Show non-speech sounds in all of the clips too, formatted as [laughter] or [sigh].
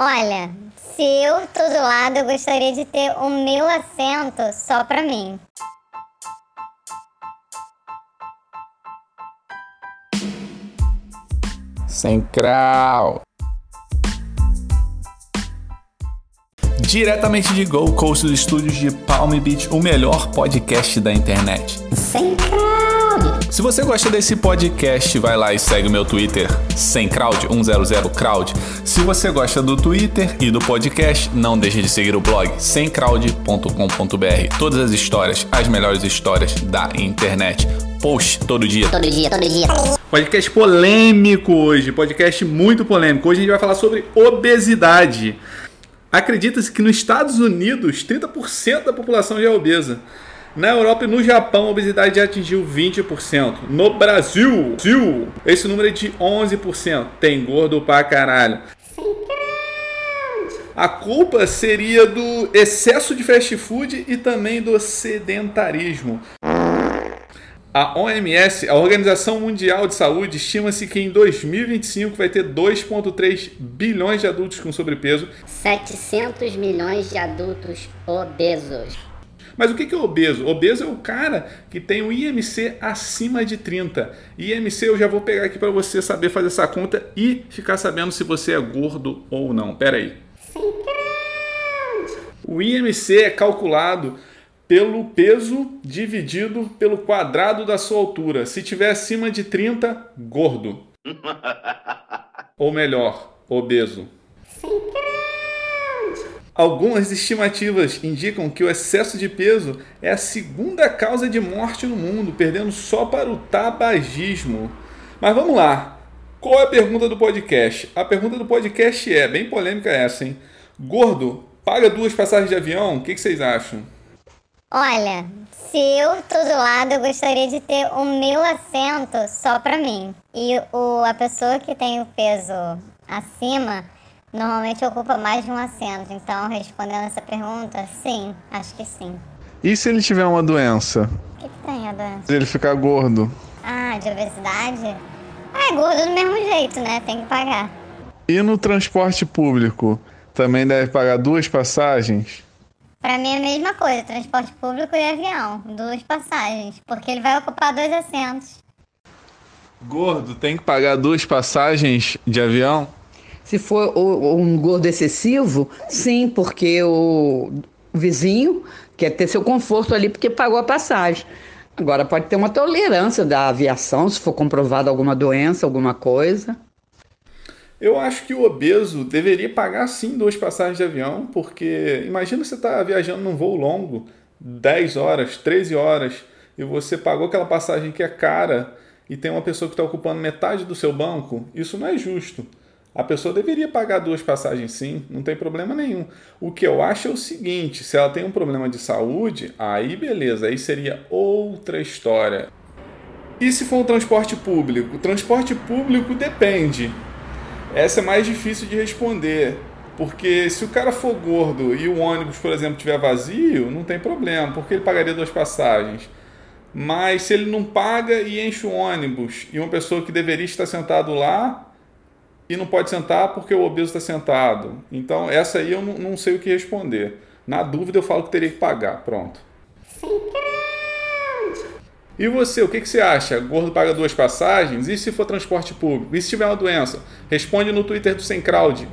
Olha, se eu tô do lado, eu gostaria de ter o meu assento só pra mim. Sem crau. Diretamente de Gold Coast dos estúdios de Palm Beach, o melhor podcast da internet. Sem crowd. Se você gosta desse podcast, vai lá e segue o meu Twitter, sem crowd, 100 crowd. Se você gosta do Twitter e do podcast, não deixe de seguir o blog semcrowd.com.br. Todas as histórias, as melhores histórias da internet. Post todo dia. Todo dia, todo dia. Podcast polêmico hoje, podcast muito polêmico. Hoje a gente vai falar sobre obesidade. Acredita-se que nos Estados Unidos 30% da população já é obesa. Na Europa e no Japão, a obesidade já atingiu 20%. No Brasil, Brasil, esse número é de 11%. Tem gordo pra caralho. A culpa seria do excesso de fast food e também do sedentarismo. A OMS, a Organização Mundial de Saúde, estima-se que em 2025 vai ter 2,3 bilhões de adultos com sobrepeso. 700 milhões de adultos obesos. Mas o que é obeso? Obeso é o cara que tem o IMC acima de 30. IMC eu já vou pegar aqui para você saber fazer essa conta e ficar sabendo se você é gordo ou não. Pera aí. O IMC é calculado pelo peso dividido pelo quadrado da sua altura. Se tiver acima de 30, gordo. [laughs] Ou melhor, obeso. Algumas estimativas indicam que o excesso de peso é a segunda causa de morte no mundo, perdendo só para o tabagismo. Mas vamos lá. Qual é a pergunta do podcast? A pergunta do podcast é, bem polêmica essa, hein? Gordo, paga duas passagens de avião? O que, vocês acham? Olha, se eu tô do lado, eu gostaria de ter o meu assento só pra mim. E o, a pessoa que tem o peso acima normalmente ocupa mais de um assento. Então, respondendo essa pergunta, sim, acho que sim. E se ele tiver uma doença? O que, que tem a doença? Se ele ficar gordo? Ah, de obesidade? Ah, é gordo do mesmo jeito, né? Tem que pagar. E no transporte público? Também deve pagar duas passagens? Pra mim é a mesma coisa, transporte público e avião, duas passagens, porque ele vai ocupar dois assentos. Gordo tem que pagar duas passagens de avião? Se for um gordo excessivo, sim, porque o vizinho quer ter seu conforto ali porque pagou a passagem. Agora pode ter uma tolerância da aviação, se for comprovada alguma doença, alguma coisa. Eu acho que o obeso deveria pagar sim duas passagens de avião, porque imagina você estar viajando num voo longo, 10 horas, 13 horas, e você pagou aquela passagem que é cara e tem uma pessoa que está ocupando metade do seu banco, isso não é justo. A pessoa deveria pagar duas passagens sim, não tem problema nenhum. O que eu acho é o seguinte: se ela tem um problema de saúde, aí beleza, aí seria outra história. E se for um transporte público? O transporte público depende. Essa é mais difícil de responder. Porque se o cara for gordo e o ônibus, por exemplo, estiver vazio, não tem problema, porque ele pagaria duas passagens. Mas se ele não paga e enche o ônibus, e uma pessoa que deveria estar sentado lá e não pode sentar porque o obeso está sentado. Então, essa aí eu não, sei o que responder. Na dúvida, eu falo que teria que pagar. Pronto. E você, o que, que você acha? Gordo paga duas passagens? E se for transporte público? E se tiver uma doença? Responde no Twitter do Sem Crowd.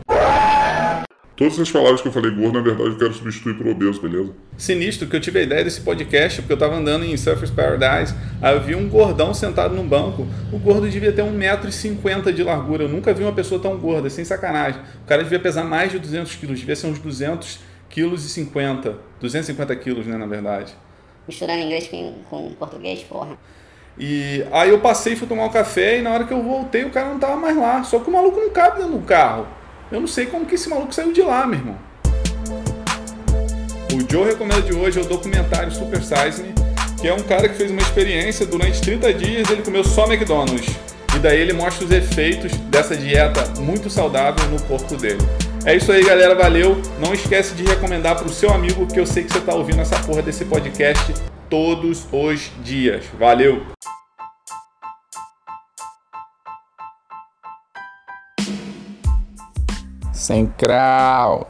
Todas essas palavras que eu falei gordo, na verdade, eu quero substituir por obeso, beleza? Sinistro que eu tive a ideia desse podcast porque eu tava andando em Surfers Paradise. Aí eu vi um gordão sentado num banco. O gordo devia ter 1,50m de largura. Eu nunca vi uma pessoa tão gorda, sem sacanagem. O cara devia pesar mais de 200 quilos, devia ser uns 200 quilos e 50. 250 quilos, né, na verdade. Misturando inglês com, com português, porra. E aí eu passei e fui tomar um café e na hora que eu voltei o cara não tava mais lá. Só que o maluco não cabe dentro do carro. Eu não sei como que esse maluco saiu de lá, meu irmão. O Joe recomenda de hoje é o documentário Super Size Me, que é um cara que fez uma experiência durante 30 dias, ele comeu só McDonald's. E daí ele mostra os efeitos dessa dieta muito saudável no corpo dele. É isso aí, galera. Valeu. Não esquece de recomendar pro seu amigo, que eu sei que você tá ouvindo essa porra desse podcast todos os dias. Valeu! Sem crau.